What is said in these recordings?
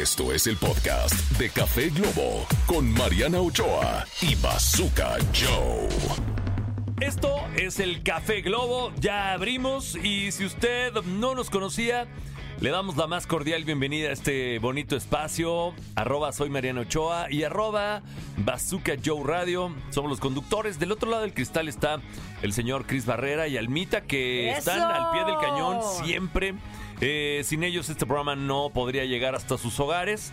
Esto es el podcast de Café Globo con Mariana Ochoa y Bazooka Joe. Esto es el Café Globo, ya abrimos y si usted no nos conocía, le damos la más cordial bienvenida a este bonito espacio, arroba soy Mariana Ochoa y arroba Bazooka Joe Radio, somos los conductores, del otro lado del cristal está el señor Cris Barrera y Almita que ¡Eso! están al pie del cañón siempre, Eh, sin ellos este programa no podría llegar hasta sus hogares.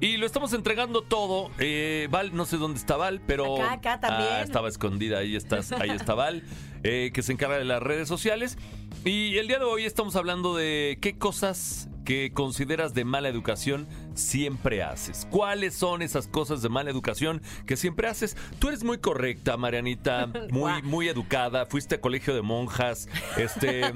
Y lo estamos entregando todo. Eh, Val, no sé dónde está Val, pero. Acá, acá también. Ah, estaba escondida, ahí estás, ahí está Val, eh, que se encarga de las redes sociales. Y el día de hoy estamos hablando de qué cosas que consideras de mala educación siempre haces. ¿Cuáles son esas cosas de mala educación que siempre haces? Tú eres muy correcta, Marianita, muy, muy educada, fuiste a colegio de monjas, este,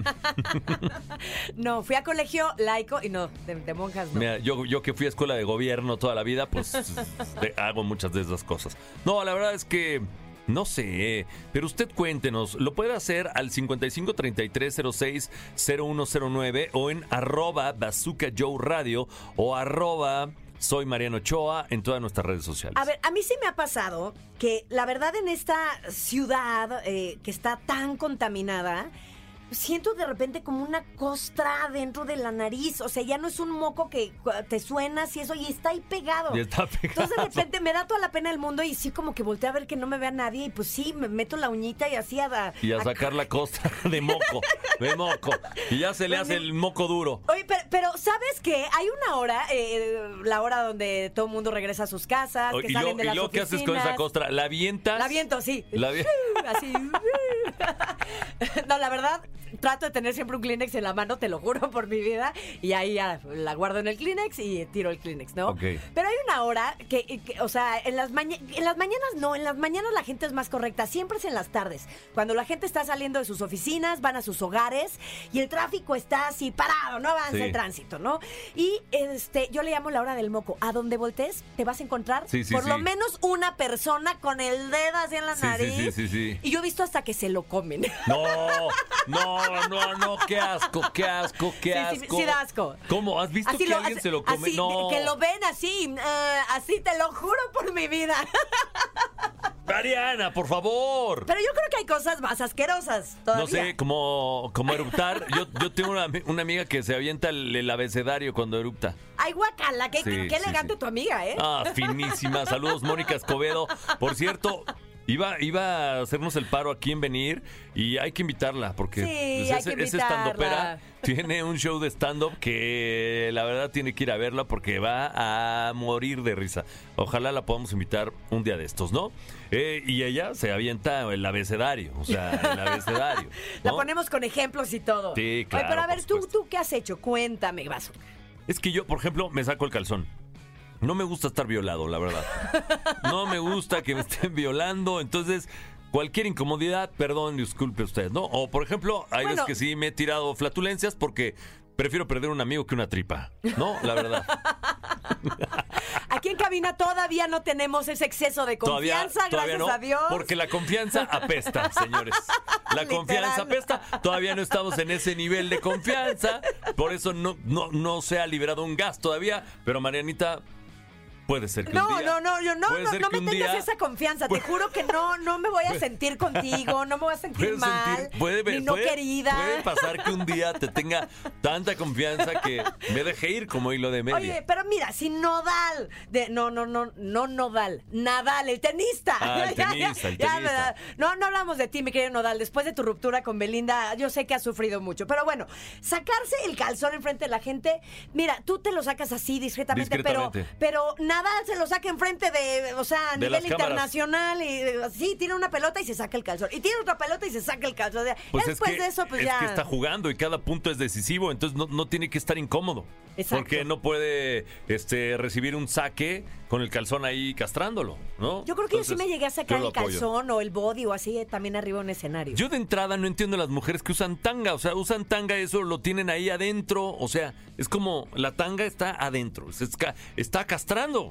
No, fui a colegio laico y no, de, de monjas no. Mira, yo, yo que fui a escuela de gobierno toda la vida, pues hago muchas de esas cosas. No, la verdad es que no sé, pero usted cuéntenos, lo puede hacer al 5533060109 o en arroba bazooka Joe radio o arroba soy Mariano Ochoa en todas nuestras redes sociales. A ver, a mí sí me ha pasado que la verdad en esta ciudad eh, que está tan contaminada, siento de repente como una costra dentro de la nariz. O sea, ya no es un moco que te suenas y eso, y está ahí pegado. Y está pegado. Entonces de repente me da toda la pena del mundo y sí como que volteé a ver que no me vea nadie y pues sí, me meto la uñita y así a... y a sacar la costra de moco, de moco. Y ya se le hace el moco duro. Oye, pero, pero ¿sabes qué? Hay una hora, eh, la hora donde todo el mundo regresa a sus casas, que y salen luego, de y las luego, ¿qué haces con esa costra? ¿La avientas? La viento, sí. La Así. No, la verdad, trato de tener siempre un Kleenex en la mano, te lo juro por mi vida. Y ahí ya la guardo en el Kleenex y tiro el Kleenex, ¿no? Ok. Pero hay una hora que, que, o sea, en las, maña- en las mañanas no, en las mañanas la gente es más correcta. Siempre es en las tardes. Cuando la gente está saliendo de sus oficinas, van a sus hogares y el tráfico está así parado, no avanza Sí. el tránsito, ¿no? Y este, yo le llamo la hora del moco. A donde voltees, te vas a encontrar Sí, sí, por lo menos una persona con el dedo así en la nariz. sí, sí, sí. Y yo he visto hasta que se lo comen. No, no, no, no, qué asco, qué asco, qué Sí, sí, asco. sí da asco. ¿Cómo? ¿Has visto que lo- alguien así- se lo come? así, no. Que lo ven así, eh, así te lo juro por mi vida. Mariana, por favor. Pero yo creo que hay cosas más asquerosas todavía. No sé, como, como eruptar. Yo, yo tengo una, una amiga que se avienta el, el abecedario cuando erupta. Ay, guacala, qué, Sí, qué- sí, elegante sí. tu amiga, ¿eh? Ah, finísima. Saludos, Mónica Escobedo. Por cierto, iba, iba a hacernos el paro aquí en venir y hay que invitarla porque Sí, pues, ese, ese invitarla. tiene un show de stand-up que la verdad tiene que ir a verla porque va a morir de risa. Ojalá la podamos invitar un día de estos, ¿no? Eh, y ella se avienta el abecedario, o sea, el abecedario. La ponemos con ejemplos y todo. Sí, claro, pero a ver, ¿tú. ¿tú qué has hecho? Cuéntame, vaso. Es que yo, por ejemplo, me saco el calzón. No me gusta estar violado, la verdad. No me gusta que me estén violando, entonces cualquier incomodidad, perdón, disculpe usted, ¿no? O por ejemplo, hay Bueno. veces que sí me he tirado flatulencias porque prefiero perder un amigo que una tripa, ¿no? La verdad. Aquí en cabina todavía no tenemos ese exceso de Todavía, confianza, todavía gracias no, a Dios. porque la confianza apesta, señores. La Literal. confianza apesta. Todavía no estamos en ese nivel de confianza, por eso no, no, no se ha liberado un gas todavía, pero Marianita... Puede ser que un No, día- no, no, yo no, puede no, ser no me tengas día- esa confianza. Puede- Te juro que no, no me voy a sentir contigo, no me voy a sentir mal, sentir- puede, ni no querida. Puede pasar que un día te tenga tanta confianza que me deje ir como hilo de media. Oye, pero mira, si Nodal, de, no, no, no, no Nodal, Nadal, el tenista. Ah, el Ya, ya, tenista, el ya, tenista. ¿verdad? No, no hablamos de ti, mi querido Nodal. Después de tu ruptura con Belinda, yo sé que has sufrido mucho. Pero bueno, sacarse el calzón enfrente de la gente, mira, tú te lo sacas así discretamente, Discretamente. pero pero Nadal se lo saca enfrente de, o sea, a De nivel internacional y eh, así tiene una pelota y se saca el calzón. Y tiene otra pelota y se saca el calzón. O sea, Pues es después que, de eso, pues es ya. que está jugando y cada punto es decisivo, entonces no, no tiene que estar incómodo. Exacto. Porque no puede este, recibir un saque con el calzón ahí castrándolo, ¿no? Yo creo que yo sí Entonces, me llegué a sacar el calzón o el body o así eh, también arriba de un escenario. Yo de entrada no entiendo las mujeres que usan tanga, o sea, usan tanga, eso lo tienen ahí adentro, o sea, es como la tanga está adentro, se está castrando.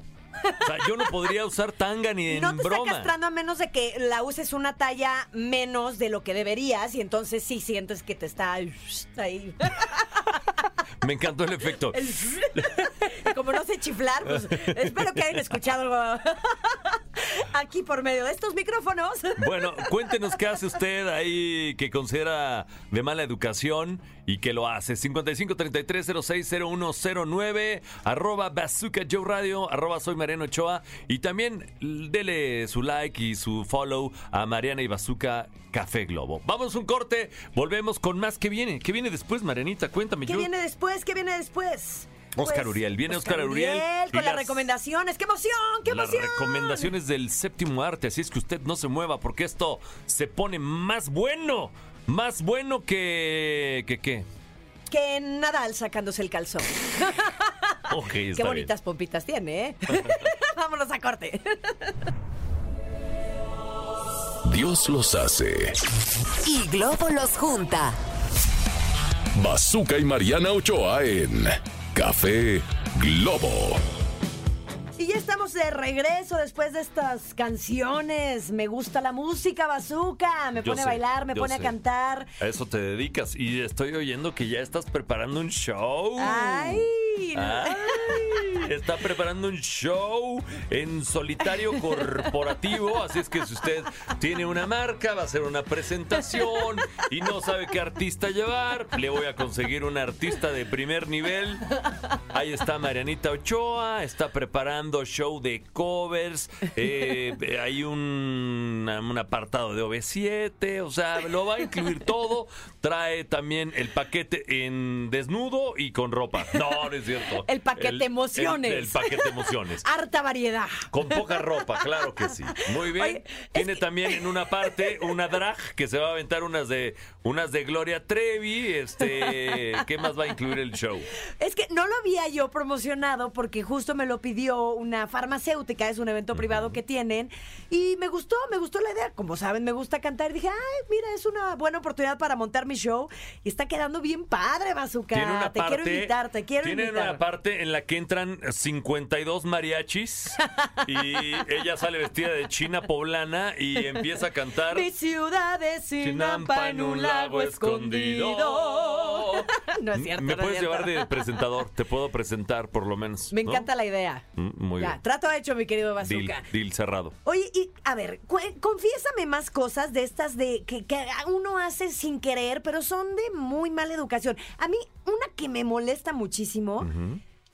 O sea, yo no podría usar tanga ni en no te broma. está castrando a menos de que la uses una talla menos de lo que deberías y entonces sí sientes que te está ahí. Me encantó el efecto. El- Como no sé chiflar, pues espero que hayan escuchado algo aquí por medio de estos micrófonos. Bueno, cuéntenos qué hace usted ahí que considera de mala educación y que lo hace. 5533060109, arroba Bazooka Joe Radio, arroba soy Mariano Ochoa. Y también dele su like y su follow a Mariana y Bazooka Café Globo. Vamos un corte, volvemos con más. ¿Qué viene? ¿Qué viene después, Marianita? Cuéntame. ¿Qué yo- viene después? ¿Qué viene después? Oscar Uriel. Viene Oscar Uriel y con las las- recomendaciones. ¡Qué emoción! ¡Qué Las emoción! recomendaciones del séptimo arte, así es que usted no se mueva porque esto se pone más bueno, más bueno que que qué. Que Nadal sacándose el calzón. Ok, Qué bien. bonitas pompitas tiene, ¿eh? Vámonos a corte. Dios los hace. Y Globo los junta. Bazooka y Mariana Ochoa en Café Globo. Y ya estamos de regreso después de estas canciones. Me gusta la música, bazooka. Me Yo pone a bailar, me pone sé. a cantar. A eso te dedicas y estoy oyendo que ya estás preparando un show. ¡Ay! Ay, está preparando un show en solitario corporativo, así es que si usted tiene una marca, va a hacer una presentación y no sabe qué artista llevar, le voy a conseguir un artista de primer nivel. Ahí está Marianita Ochoa, está preparando show de covers, eh, hay un, un apartado de OV7, o sea, lo va a incluir todo. Trae también el paquete en desnudo y con ropa. No, no es cierto. El paquete emociones. El, el paquete emociones. Harta variedad. Con poca ropa, claro que sí. Muy bien. Oye, Tiene que- también en una parte una drag que se va a aventar unas de unas de Gloria Trevi. Este, ¿qué más va a incluir el show? Es que no lo había yo promocionado porque justo me lo pidió una farmacéutica, es un evento privado que tienen y me gustó, me gustó la idea. Como saben, me gusta cantar. Dije, ay, mira, es una buena oportunidad para montar mi show y está quedando bien padre, Bazooka. Te quiero invitar, te quiero Tiene invitar. una parte en la que entran 52 mariachis y ella sale vestida de china poblana y empieza a cantar. Mi ciudad es Sinampa en un lago escondido. no es cierto. Me no puedes llevar de presentador, te puedo presentar por lo menos. Me ¿no? encanta la idea. Mm, Muy ya, bien. trato hecho, mi querido Deal, Bazooka. deal cerrado. Oye, y a ver, confiésame más cosas de estas de que, que uno hace sin querer, pero son de muy mala educación. A mí, una que me molesta muchísimo,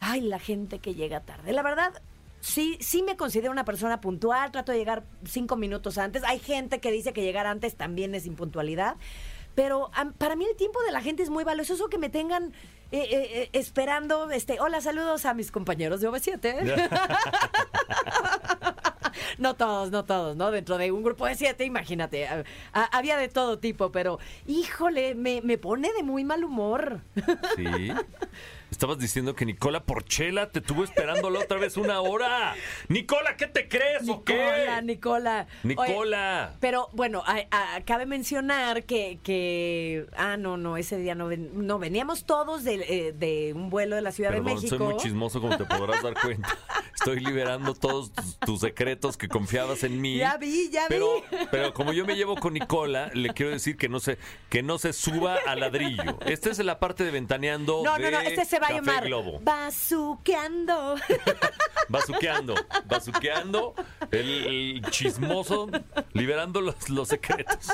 ay, la gente que llega tarde. La verdad, sí, sí me considero una persona puntual, trato de llegar cinco minutos antes. Hay gente que dice que llegar antes también es impuntualidad. Pero para mí el tiempo de la gente es muy valioso. Que me tengan eh, eh, eh, esperando, este, hola, saludos a mis compañeros de OV7. No todos, no todos, ¿no? Dentro de un grupo de siete, imagínate, a- a- había de todo tipo, pero híjole, me, me pone de muy mal humor. Sí. Estabas diciendo que Nicola Porchela te tuvo esperándolo otra vez una hora. Nicola, ¿qué te crees o Nicola, qué? Nicola. Oye, Nicola. pero bueno, a- a- cabe mencionar que, que, ah, no, no, ese día no, ven- no veníamos todos de, eh, de un vuelo de la Ciudad Perdón, de México. soy muy chismoso como te podrás dar cuenta. Estoy liberando todos tus, tus secretos que confiabas en mí. Ya vi, ya pero, vi. Pero como yo me llevo con Nicola, le quiero decir que no se, que no se suba al ladrillo. Esta es la parte de ventaneando No, no, de no, este se va a llamar Globo. Bazuqueando. Bazuqueando, bazuqueando, el, el chismoso, liberando los, los secretos.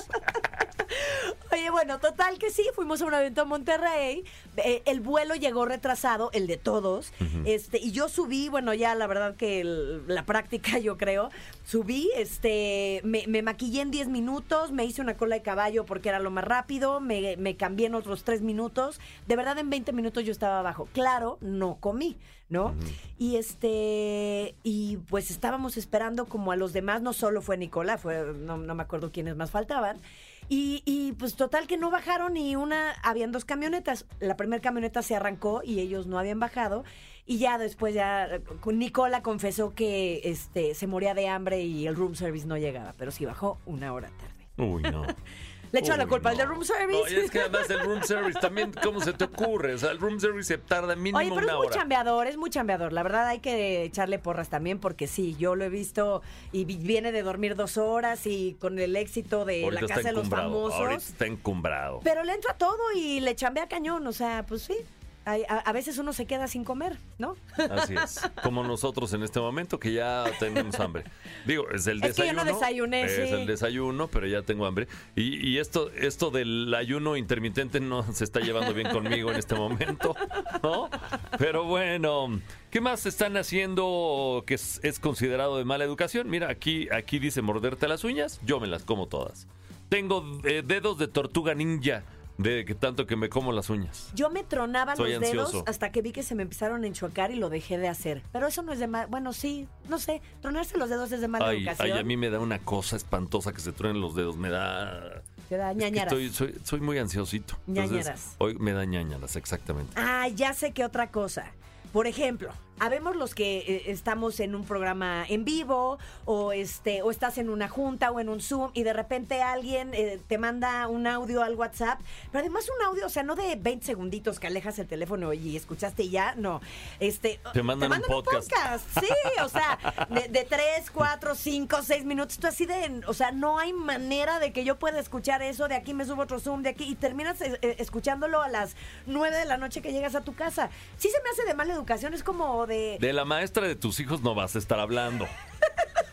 Oye, bueno, total que sí, fuimos a un evento en Monterrey. eh, el vuelo llegó retrasado, el de todos. Este, y yo subí, bueno, ya la verdad que el- la práctica, yo creo. Subí, este, me, me maquillé en 10 minutos, me hice una cola de caballo porque era lo más rápido, me, me cambié en otros 3 minutos. De verdad, en 20 minutos yo estaba abajo. Claro, no comí. ¿No? Y este, y pues estábamos esperando como a los demás, no solo fue Nicola, fue, no, no me acuerdo quiénes más faltaban. Y, y, pues total que no bajaron y una, habían dos camionetas. La primera camioneta se arrancó y ellos no habían bajado. Y ya después ya eh, Nicola confesó que este se moría de hambre y el room service no llegaba, pero sí bajó una hora tarde. Uy, no. Le echó la culpa al no. de room service. No, y es que además el room service también, ¿cómo se te ocurre? O sea, el room service se tarda mínimo Oye, pero es muy hora. chambeador, es muy chambeador. La verdad hay que echarle porras también porque sí, yo lo he visto y vi- viene de dormir dos horas y con el éxito de Ahorita la casa de los famosos. Ahorita está encumbrado. Pero le entra todo y le chambea cañón, o sea, pues sí. A, a veces uno se queda sin comer, ¿no? Así es. Como nosotros en este momento que ya tenemos hambre. Digo, es el Es que yo desayuno. no desayuné, Es sí. el desayuno, pero ya tengo hambre. Y, y esto, esto del ayuno intermitente no se está llevando bien conmigo en este momento, ¿no? Pero bueno, ¿qué más están haciendo que es, es considerado de mala educación? Mira, aquí, aquí dice morderte las uñas, yo me las como todas. Tengo eh, dedos de tortuga ninja de que tanto que me como las uñas. Yo me tronaba Soy los dedos hasta que vi que se me empezaron a enchuacar y lo dejé de hacer. Pero eso no es de mal. Bueno, sí, no sé. Tronarse los dedos es de mala Ay, educación. ay, a mí me da una cosa espantosa que se truenen los dedos. Me da. Te da Es que ñañaras. estoy, soy, soy muy ansiosito. Entonces, Ñañaras. hoy me da ñañaras, exactamente. Ah, ya sé que otra cosa. Por ejemplo, habemos los que eh, estamos en un programa en vivo o este o estás en una junta o en un Zoom y de repente alguien eh, te manda un audio al WhatsApp, pero además un audio, o sea, no de 20 segunditos que alejas el teléfono y escuchaste y ya, no. Este Te mandan un podcast. Sí, o sea, de, de 3, 4, 5, 6 minutos, tú así de, o sea, no hay manera de que yo pueda escuchar eso, de aquí me subo otro Zoom, de aquí y terminas eh, eh, escuchándolo a las 9 de la noche que llegas a tu casa. Sí se me hace de mala educación, es como de, De la maestra de tus hijos no vas a estar hablando.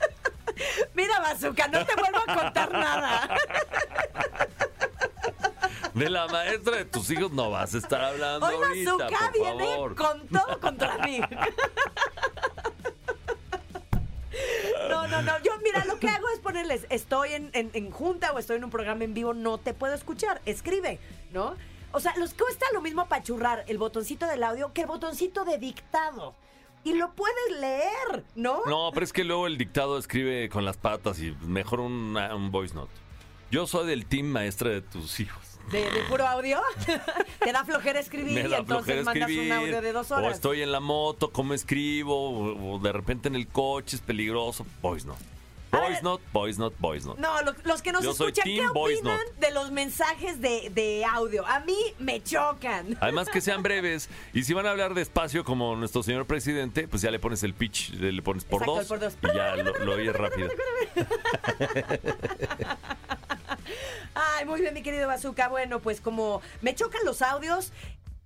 mira Bazooka, no te vuelvo a contar nada. De la maestra de tus hijos no vas a estar hablando Hoy ahorita, Bazooka por viene favor. con todo contra mí. No, no, no. Yo, mira, lo que hago es ponerles, estoy en, en- en junta o estoy en un programa en vivo, no te puedo escuchar. Escribe, ¿no? O sea, los cuesta lo mismo apachurrar el botoncito del audio que el botoncito de dictado. Y lo puedes leer, ¿no? No, pero es que luego el dictado escribe con las patas y mejor un, un voice note. Yo soy del team maestra de tus hijos. De, de puro audio. te da flojera escribir y entonces mandas un audio de dos O horas. estoy en la moto, ¿cómo escribo? O, o de repente en el coche es peligroso. Voice note. Ver. note, voice note, voice note. No, lo- los que nos Yo escuchan, ¿qué opinan de los mensajes de, de audio? A mí me chocan. Además que sean breves. Y si van a hablar despacio como nuestro señor presidente, pues ya le pones el pitch, le pones por Exacto, dos, el por dos. y ya lo, lo oyes rápido. Ay, muy bien, mi querido Bazooka. Bueno, pues como me chocan los audios,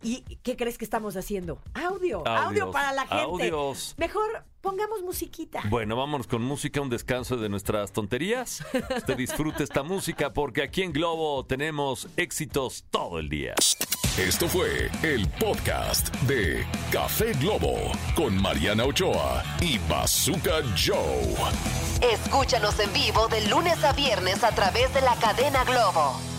¿y qué crees que estamos haciendo? Audio, audio para la gente. audios. Mejor pongamos musiquita. Bueno, vámonos con música, un descanso de nuestras tonterías. Usted disfrute esta música porque aquí en Globo tenemos éxitos todo el día. Esto fue el podcast de Café Globo con Mariana Ochoa y Bazooka Joe. Escúchanos en vivo de lunes a viernes a través de la cadena Globo.